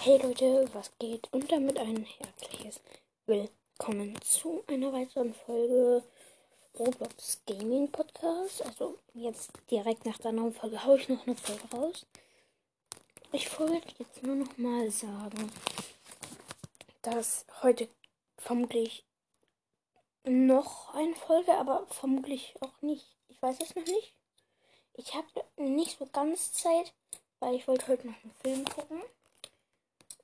Hey Leute, was geht? Und damit ein herzliches Willkommen zu einer weiteren Folge Roblox Gaming Podcast. Also jetzt direkt nach der neuen Folge haue ich noch eine Folge raus. Ich wollte jetzt nur noch mal sagen, dass heute vermutlich noch eine Folge, aber vermutlich auch nicht. Ich weiß es noch nicht. Ich habe nicht so ganz Zeit, weil ich wollte heute noch einen Film gucken.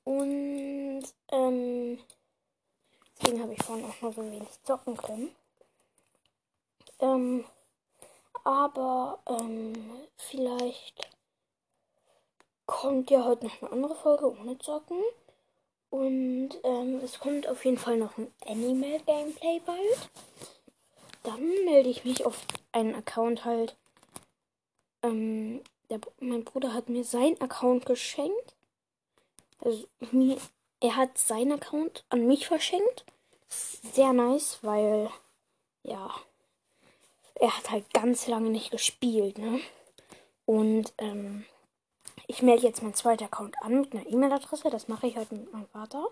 Und ähm, deswegen habe ich vorhin auch noch so wenig zocken können. Ähm, aber ähm, vielleicht kommt ja heute noch eine andere Folge ohne Zocken. Und ähm, es kommt auf jeden Fall noch ein Animal Gameplay bald. Dann melde ich mich auf einen Account halt. Ähm, der, mein Bruder hat mir seinen Account geschenkt. Also, mir, er hat seinen Account an mich verschenkt. Sehr nice, weil, ja, er hat halt ganz lange nicht gespielt, ne? Und, ähm, ich melde jetzt meinen zweiten Account an mit einer E-Mail-Adresse. Das mache ich halt mit meinem Vater.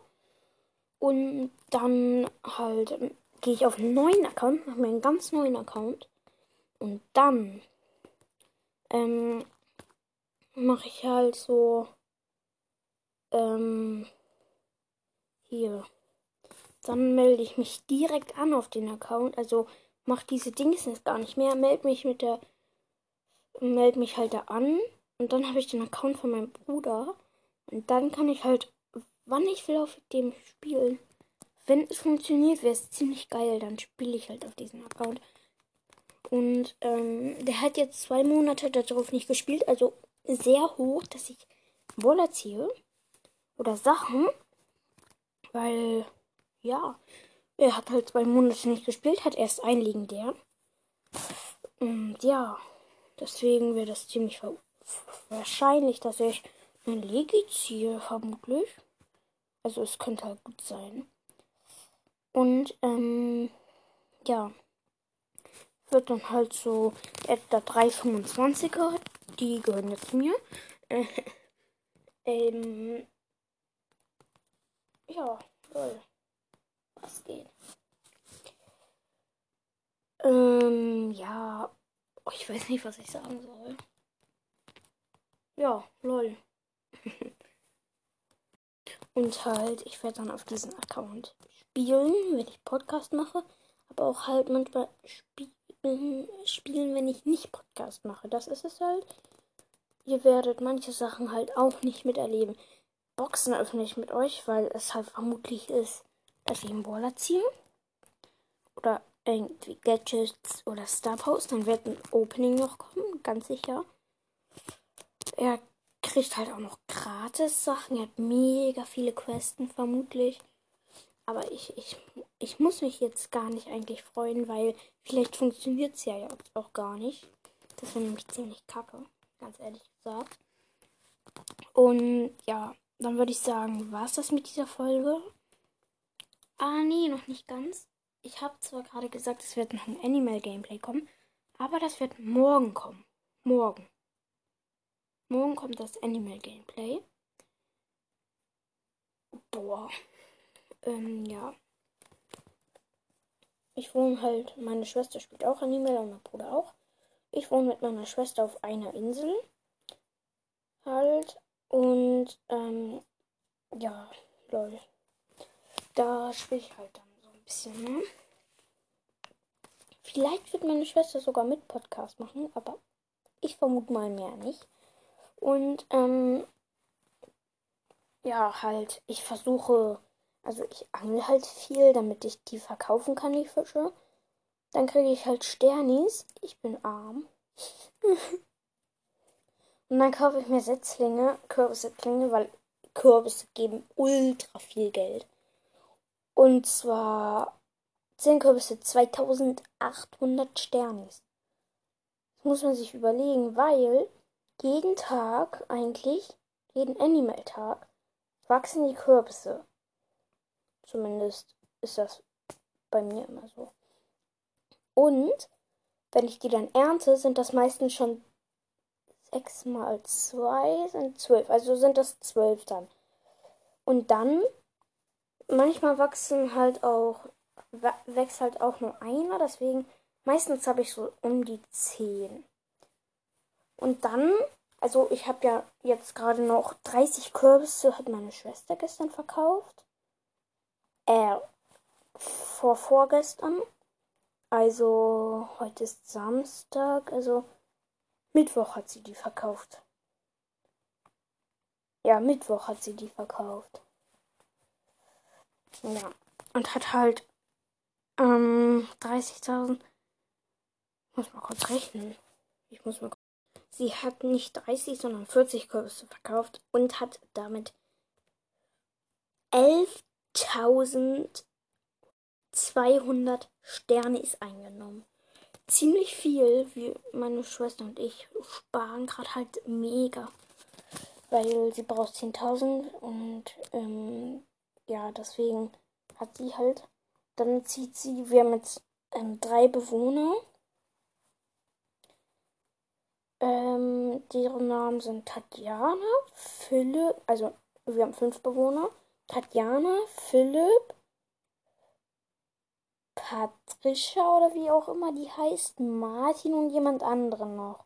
Und dann halt ähm, gehe ich auf einen neuen Account, mache mir einen ganz neuen Account. Und dann ähm, mache ich halt so ähm, hier. Dann melde ich mich direkt an auf den Account. Also mach diese Dings jetzt gar nicht mehr. Melde mich mit der. Melde mich halt da an. Und dann habe ich den Account von meinem Bruder. Und dann kann ich halt, wann ich will, auf dem spielen. Wenn es funktioniert, wäre es ziemlich geil. Dann spiele ich halt auf diesem Account. Und ähm, der hat jetzt zwei Monate darauf nicht gespielt. Also sehr hoch, dass ich Woller ziehe oder Sachen, weil ja, er hat halt zwei Monate nicht gespielt, hat erst ein legendär. Und ja, deswegen wäre das ziemlich wahrscheinlich, dass ich ein Legi ziehe, vermutlich. Also es könnte halt gut sein. Und ähm, ja, wird dann halt so etwa 325er, die gehören jetzt mir. ähm, ja, toll. Was geht? Ähm, ja. Oh, ich weiß nicht, was ich sagen soll. Ja, lol. Und halt, ich werde dann auf diesen Account spielen, wenn ich Podcast mache. Aber auch halt manchmal spielen, spielen, wenn ich nicht Podcast mache. Das ist es halt. Ihr werdet manche Sachen halt auch nicht miterleben. Boxen öffne ich mit euch, weil es halt vermutlich ist, dass ich einen Baller ziehe. Oder irgendwie Gadgets oder Star Post. Dann wird ein Opening noch kommen, ganz sicher. Er kriegt halt auch noch gratis Sachen. Er hat mega viele Questen, vermutlich. Aber ich, ich, ich muss mich jetzt gar nicht eigentlich freuen, weil vielleicht funktioniert es ja jetzt auch gar nicht. Das wäre nämlich ziemlich kacke, ganz ehrlich gesagt. Und ja, dann würde ich sagen, war es das mit dieser Folge? Ah, nee, noch nicht ganz. Ich habe zwar gerade gesagt, es wird noch ein Animal Gameplay kommen, aber das wird morgen kommen. Morgen. Morgen kommt das Animal Gameplay. Boah. Ähm, ja. Ich wohne halt, meine Schwester spielt auch Animal und mein Bruder auch. Ich wohne mit meiner Schwester auf einer Insel. Halt. Und, ähm, ja, lol. Da spiele ich halt dann so ein bisschen, ne? Vielleicht wird meine Schwester sogar mit Podcast machen, aber ich vermute mal mehr nicht. Und, ähm, ja, halt, ich versuche, also ich angel halt viel, damit ich die verkaufen kann, die Fische. Dann kriege ich halt Sternis. Ich bin arm. Und dann kaufe ich mir Setzlinge, Kürbissetzlinge, weil Kürbisse geben ultra viel Geld. Und zwar 10 Kürbisse 2800 Sternis. Das muss man sich überlegen, weil jeden Tag eigentlich, jeden Animal-Tag, wachsen die Kürbisse. Zumindest ist das bei mir immer so. Und wenn ich die dann ernte, sind das meistens schon 6 mal 2 sind 12. Also sind das 12 dann. Und dann manchmal wachsen halt auch, wächst halt auch nur einer, deswegen meistens habe ich so um die 10. Und dann, also ich habe ja jetzt gerade noch 30 Kürbisse, hat meine Schwester gestern verkauft. Äh, vor vorgestern. Also heute ist Samstag, also Mittwoch hat sie die verkauft. Ja, Mittwoch hat sie die verkauft. Ja. Und hat halt ähm, 30.000. Muss mal kurz rechnen. Ich muss mal Sie hat nicht 30, sondern 40 Kürbisse verkauft und hat damit 11.200 Sterne ist eingenommen. Ziemlich viel, wie meine Schwester und ich sparen gerade halt mega. Weil sie braucht 10.000 und ähm, ja, deswegen hat sie halt. Dann zieht sie, wir haben jetzt ähm, drei Bewohner. Ähm, deren Namen sind Tatjana, Philipp, also wir haben fünf Bewohner. Tatjana, Philipp, Patricia oder wie auch immer die heißt, Martin und jemand anderen noch.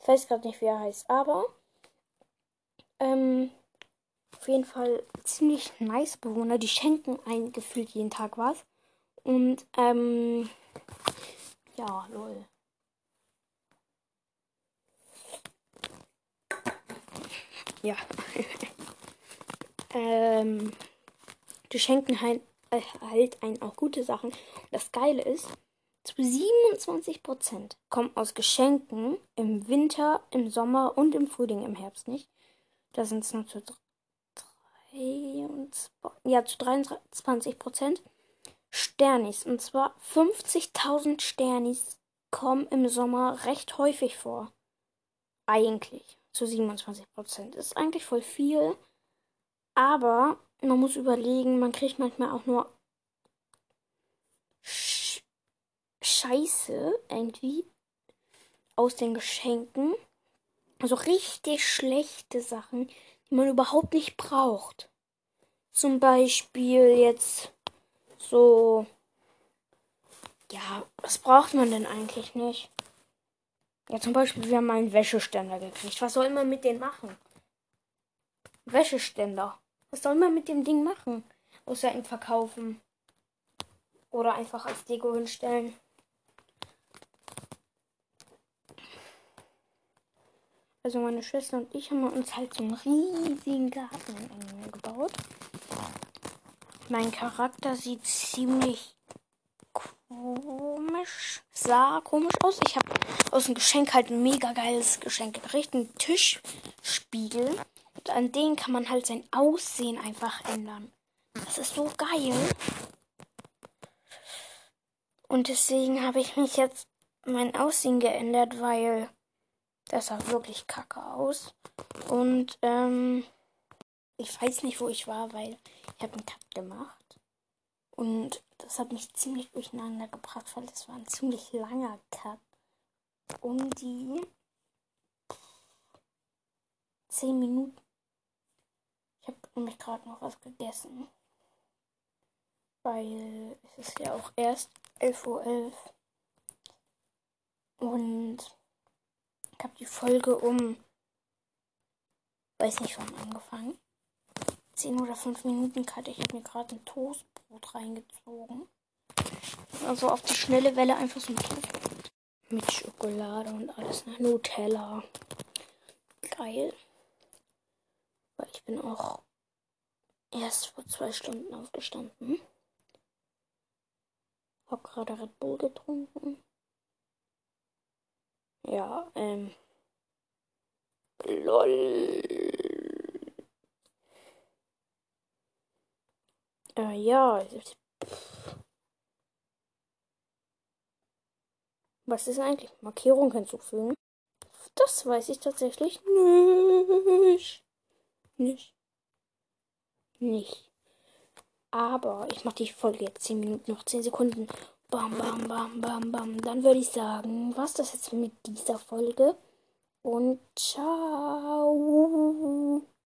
Ich weiß gerade nicht, wie er heißt, aber ähm, auf jeden Fall ziemlich nice Bewohner. Die schenken ein gefühlt jeden Tag was. Und ähm, ja, lol. Ja. ähm, die schenken halt, halt einen auch gute Sachen. Das Geile ist, zu 27% kommen aus Geschenken im Winter, im Sommer und im Frühling, im Herbst nicht. Da sind es nur zu 23, ja, zu 23 Sternis. Und zwar 50.000 Sternis kommen im Sommer recht häufig vor. Eigentlich. Zu 27% Ist eigentlich voll viel. Aber man muss überlegen, man kriegt manchmal auch nur Sch Scheiße irgendwie aus den Geschenken. Also richtig schlechte Sachen, die man überhaupt nicht braucht. Zum Beispiel jetzt so. Ja, was braucht man denn eigentlich nicht? Ja, zum Beispiel, wir haben einen Wäscheständer gekriegt. Was soll man mit dem machen? Wäscheständer. Was soll man mit dem Ding machen? Außer ihn verkaufen. Oder einfach als Deko hinstellen. Also meine Schwester und ich haben uns halt so einen riesigen Garten gebaut. Mein Charakter sieht ziemlich komisch, sah komisch aus. Ich habe aus dem Geschenk halt ein mega geiles Geschenk gekriegt, einen Tischspiegel. Und an den kann man halt sein Aussehen einfach ändern. Das ist so geil. Und deswegen habe ich mich jetzt mein Aussehen geändert, weil das sah wirklich kacke aus. Und ähm, ich weiß nicht, wo ich war, weil ich habe einen Cut gemacht. Und das hat mich ziemlich durcheinander gebracht, weil das war ein ziemlich langer Cut. Um die 10 Minuten. Nämlich gerade noch was gegessen. Weil es ist ja auch erst 11.11 Uhr. .11. Und ich habe die Folge um, weiß nicht wann angefangen. 10 oder 5 Minuten hatte ich habe mir gerade ein Toastbrot reingezogen. Also auf die schnelle Welle einfach so ein Toastbrot. Mit Schokolade und alles, ne? Nutella. Geil. Weil ich bin auch erst vor zwei Stunden aufgestanden. Hab gerade Red Bull getrunken. Ja, ähm. LOL. Äh, ja. Was ist eigentlich? Markierung hinzufügen? Das weiß ich tatsächlich nicht. Nicht. Nicht. Aber ich mache die Folge jetzt 10 Minuten, noch 10 Sekunden. Bam, bam, bam, bam, bam. Dann würde ich sagen, was das jetzt mit dieser Folge. Und ciao.